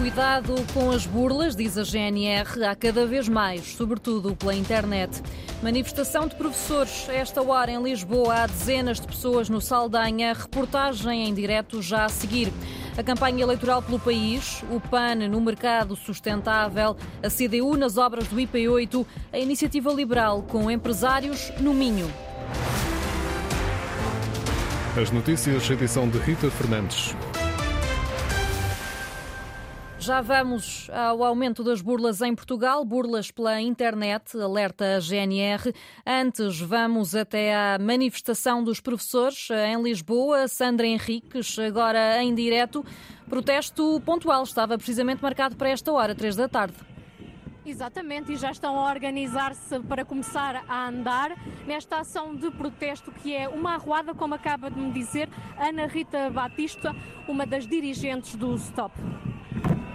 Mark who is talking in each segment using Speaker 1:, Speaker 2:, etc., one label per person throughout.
Speaker 1: Cuidado com as burlas, diz a GNR, há cada vez mais, sobretudo pela internet. Manifestação de professores. Esta hora em Lisboa há dezenas de pessoas no Saldanha. Reportagem em direto já a seguir. A campanha eleitoral pelo país, o PAN no mercado sustentável, a CDU nas obras do IP8, a iniciativa liberal com empresários no Minho.
Speaker 2: As notícias, edição de Rita Fernandes.
Speaker 1: Já vamos ao aumento das burlas em Portugal, burlas pela internet, alerta a GNR. Antes, vamos até à manifestação dos professores em Lisboa. Sandra Henriques, agora em direto. Protesto pontual, estava precisamente marcado para esta hora, três da tarde.
Speaker 3: Exatamente, e já estão a organizar-se para começar a andar nesta ação de protesto que é uma arruada, como acaba de me dizer Ana Rita Batista, uma das dirigentes do STOP.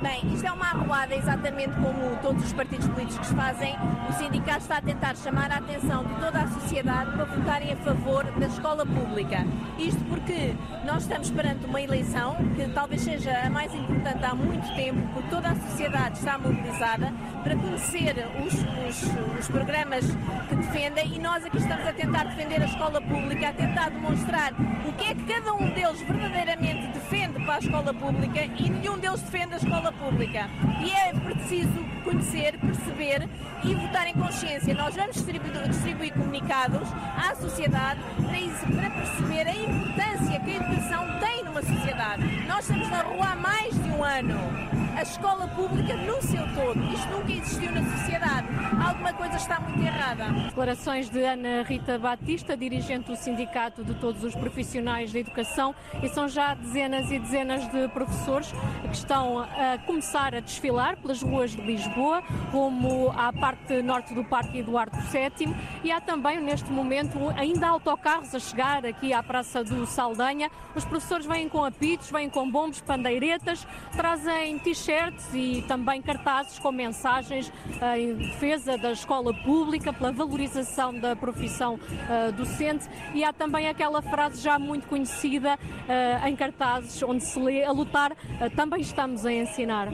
Speaker 4: Bem, isto é uma arruada exatamente como todos os partidos políticos fazem. O sindicato está a tentar chamar a atenção de toda a sociedade para votarem a favor da escola pública. Isto porque nós estamos perante uma eleição que talvez seja a mais importante há muito tempo, porque toda a sociedade está mobilizada para conhecer os, os, os programas que defendem e nós aqui estamos a tentar defender a escola pública, a tentar demonstrar o que é que cada um deles verdadeiramente defende para a escola pública e nenhum deles defende a escola pública. E é preciso conhecer, perceber e votar em consciência. Nós vamos distribuir, distribuir comunicados à sociedade para, isso, para perceber a importância que a educação tem numa sociedade. Nós estamos na rua há mais de um ano a escola pública no seu todo. Isto nunca existiu na sociedade. Alguma coisa está muito errada.
Speaker 3: Declarações de Ana Rita Batista, dirigente do Sindicato de Todos os Profissionais da Educação, e são já dezenas e dezenas de professores que estão a começar a desfilar pelas ruas de Lisboa, como à parte norte do Parque Eduardo VII, e há também, neste momento, ainda autocarros a chegar aqui à Praça do Saldanha. Os professores vêm com apitos, vêm com bombos, pandeiretas, trazem t t-shirts e também cartazes com mensagens uh, em defesa da escola pública, pela valorização da profissão uh, docente e há também aquela frase já muito conhecida uh, em cartazes onde se lê a lutar também estamos a ensinar.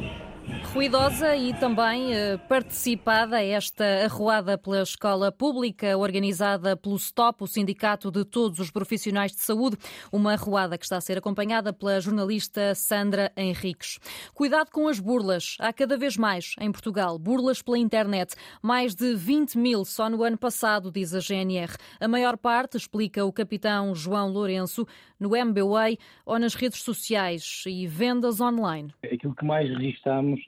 Speaker 1: Ruidosa e também eh, participada esta arruada pela escola pública, organizada pelo STOP, o Sindicato de Todos os Profissionais de Saúde, uma arruada que está a ser acompanhada pela jornalista Sandra Henriques. Cuidado com as burlas. Há cada vez mais em Portugal burlas pela internet. Mais de 20 mil só no ano passado, diz a GNR. A maior parte, explica o capitão João Lourenço, no MBWay ou nas redes sociais e vendas online.
Speaker 5: Aquilo que mais registamos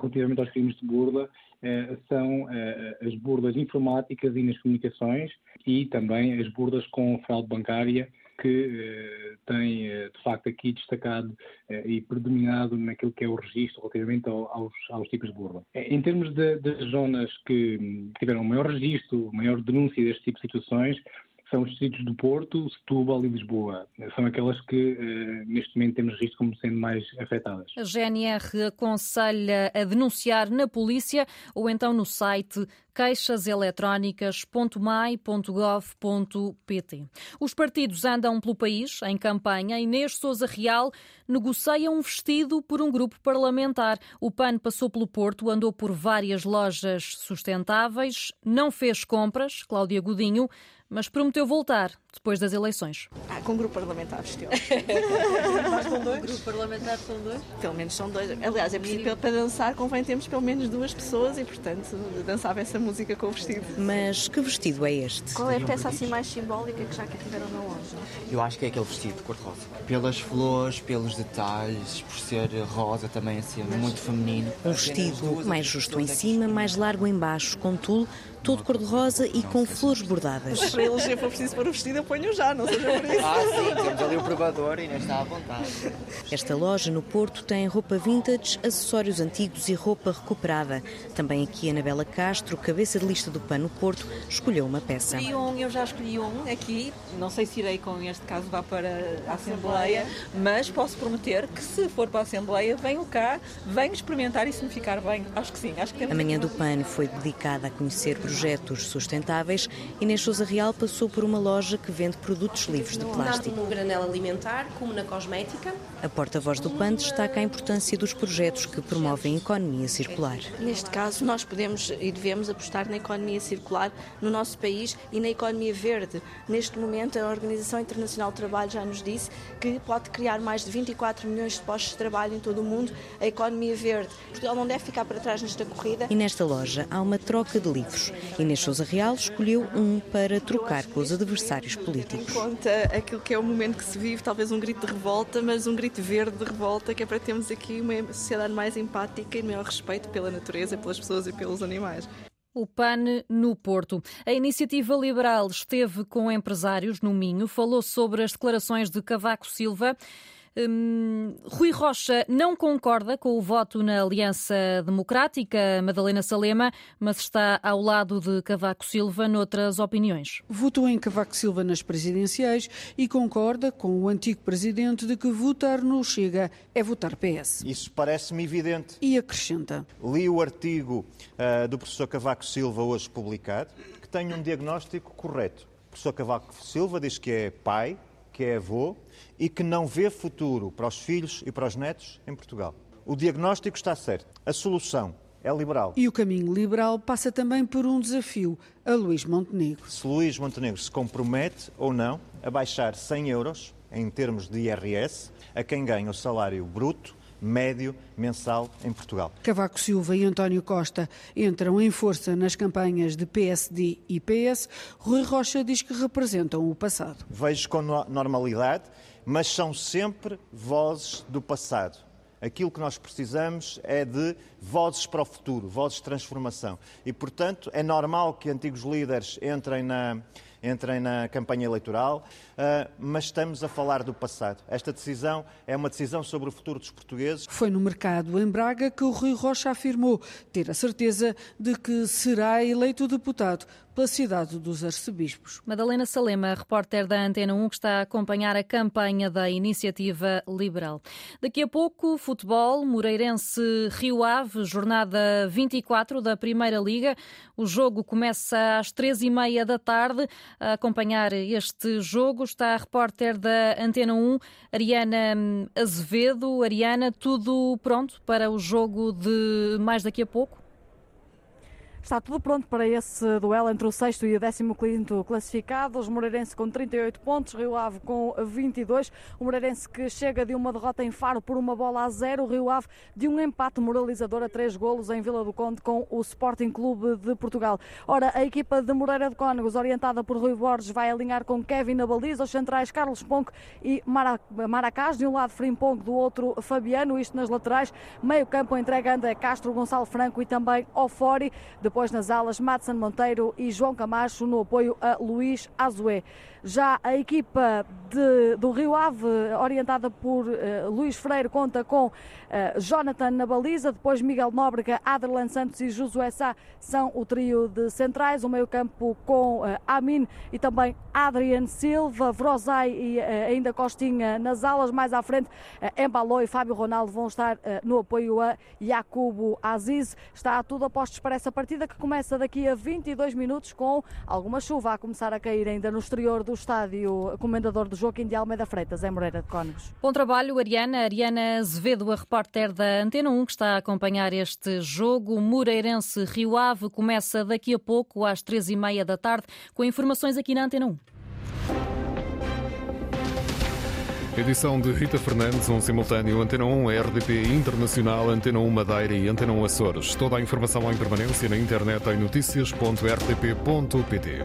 Speaker 5: relativamente aos crimes de burla eh, são eh, as burlas informáticas e nas comunicações e também as burlas com fraude bancária que tem de facto aqui destacado e predominado naquilo que é o registro relativamente aos, aos tipos de burla. Em termos das zonas que tiveram maior registro, maior denúncia deste tipo de situações, são os distritos do Porto, Setúbal e Lisboa. São aquelas que eh, neste momento temos visto como sendo mais afetadas.
Speaker 1: A GNR aconselha a denunciar na polícia ou então no site queixaseletrónicas.mai.gov.pt. Os partidos andam pelo país em campanha. Inês Souza Real negocia um vestido por um grupo parlamentar. O PAN passou pelo Porto, andou por várias lojas sustentáveis, não fez compras, Cláudia Godinho, mas prometeu voltar depois das eleições.
Speaker 6: Ah, com o grupo parlamentar vestiu.
Speaker 7: Mas com dois? O grupo parlamentar são dois?
Speaker 6: Pelo menos são dois. Aliás, é preciso para dançar convém termos pelo menos duas pessoas e, portanto, dançava essa música com o vestido.
Speaker 8: Mas que vestido é este?
Speaker 6: Qual é a peça assim mais simbólica que já que tiveram na loja?
Speaker 9: Eu acho que é aquele vestido de cor-de-rosa. Pelas flores, pelos detalhes, por ser rosa também assim, muito feminino.
Speaker 8: Um vestido mais justo em cima, mais largo em baixo, com tulo todo cor-de-rosa e com flores bordadas.
Speaker 6: Para eles, se for preciso pôr o vestido, eu ponho já, não seja por isso.
Speaker 9: Ah, sim, temos ali o provador e ainda está à vontade.
Speaker 8: Esta loja no Porto tem roupa vintage, acessórios antigos e roupa recuperada. Também aqui Anabela Castro, cabeça de lista do PAN no Porto, escolheu uma peça.
Speaker 7: Escolhi um, eu já escolhi um aqui, não sei se irei com este caso vá para a Assembleia, mas posso prometer que se for para a Assembleia, venho cá, venho experimentar e se me ficar bem, acho que sim. Acho que
Speaker 8: a manhã do PAN foi dedicada a conhecer projetos sustentáveis. Inês Souza Real passou por uma loja que que vende produtos livres de plástico.
Speaker 10: Tanto no granel alimentar como na cosmética.
Speaker 8: A porta-voz do PAN destaca a importância dos projetos que promovem a economia circular.
Speaker 6: Neste caso, nós podemos e devemos apostar na economia circular no nosso país e na economia verde. Neste momento, a Organização Internacional do Trabalho já nos disse que pode criar mais de 24 milhões de postos de trabalho em todo o mundo a economia verde. Portugal não deve ficar para trás nesta corrida.
Speaker 8: E nesta loja há uma troca de livros. Inês Sousa Real escolheu um para trocar com os adversários políticos.
Speaker 6: Conta aquilo que é o momento que se vive, talvez um grito de revolta, mas um grito verde de revolta, que é para termos aqui uma sociedade mais empática e maior respeito pela natureza, pelas pessoas e pelos animais.
Speaker 1: O PAN no Porto. A iniciativa liberal esteve com empresários no Minho, falou sobre as declarações de Cavaco Silva. Hum, Rui Rocha não concorda com o voto na Aliança Democrática, Madalena Salema, mas está ao lado de Cavaco Silva noutras opiniões.
Speaker 11: Votou em Cavaco Silva nas presidenciais e concorda com o antigo presidente de que votar no Chega é votar PS.
Speaker 12: Isso parece-me evidente.
Speaker 11: E acrescenta.
Speaker 12: Li o artigo uh, do professor Cavaco Silva hoje publicado, que tem um diagnóstico correto. O professor Cavaco Silva diz que é pai, que é avô e que não vê futuro para os filhos e para os netos em Portugal. O diagnóstico está certo. A solução é liberal.
Speaker 11: E o caminho liberal passa também por um desafio a Luís Montenegro.
Speaker 12: Se Luís Montenegro se compromete ou não a baixar 100 euros em termos de IRS a quem ganha o salário bruto médio mensal em Portugal.
Speaker 11: Cavaco Silva e António Costa entram em força nas campanhas de PSD e PS. Rui Rocha diz que representam o passado.
Speaker 12: Vejo com normalidade, mas são sempre vozes do passado. Aquilo que nós precisamos é de vozes para o futuro, vozes de transformação. E, portanto, é normal que antigos líderes entrem na, entrem na campanha eleitoral, uh, mas estamos a falar do passado. Esta decisão é uma decisão sobre o futuro dos portugueses.
Speaker 11: Foi no mercado em Braga que o Rui Rocha afirmou ter a certeza de que será eleito deputado pela cidade dos arcebispos.
Speaker 1: Madalena Salema, repórter da Antena 1, que está a acompanhar a campanha da Iniciativa Liberal. Daqui a pouco, futebol, Moreirense Rio Ave, jornada 24 da Primeira Liga. O jogo começa às três e meia da tarde. A acompanhar este jogo está a repórter da Antena 1, Ariana Azevedo. Ariana, tudo pronto para o jogo de mais daqui a pouco?
Speaker 13: Está tudo pronto para esse duelo entre o sexto e o décimo quinto classificados. Moreirense com 38 pontos, Rio Ave com 22. O Moreirense que chega de uma derrota em Faro por uma bola a zero. Rio Ave de um empate moralizador a três golos em Vila do Conde com o Sporting Clube de Portugal. Ora, a equipa de Moreira de Cónegos, orientada por Rui Borges, vai alinhar com Kevin na baliza, os centrais Carlos Ponco e Maracás. De um lado, Frimpong, do outro, Fabiano. Isto nas laterais. Meio campo entregando a Castro, Gonçalo Franco e também Ofori. De depois nas alas, Madsen Monteiro e João Camacho no apoio a Luís Azué. Já a equipa de, do Rio Ave, orientada por uh, Luís Freire, conta com uh, Jonathan na baliza, depois Miguel Nóbrega, Aderlan Santos e Josué Sá são o trio de centrais, o meio-campo com uh, Amin e também Adrian Silva, Vrozai e ainda Costinha nas alas, mais à frente, Embalou e Fábio Ronaldo vão estar no apoio a Jacobo Aziz. Está tudo a postos para essa partida que começa daqui a 22 minutos com alguma chuva a começar a cair ainda no exterior do do estádio comendador do Joaquim de Almeida Freitas, em Moreira de Cónegos.
Speaker 1: Bom trabalho, Ariana. Ariana Azevedo, a repórter da Antena 1, que está a acompanhar este jogo. Moreirense Rio Ave começa daqui a pouco, às três e meia da tarde, com informações aqui na Antena 1.
Speaker 2: Edição de Rita Fernandes, um simultâneo Antena 1 RDP Internacional, Antena 1 Madeira e Antena 1 Açores. Toda a informação em permanência na internet em notícias.rtp.pt.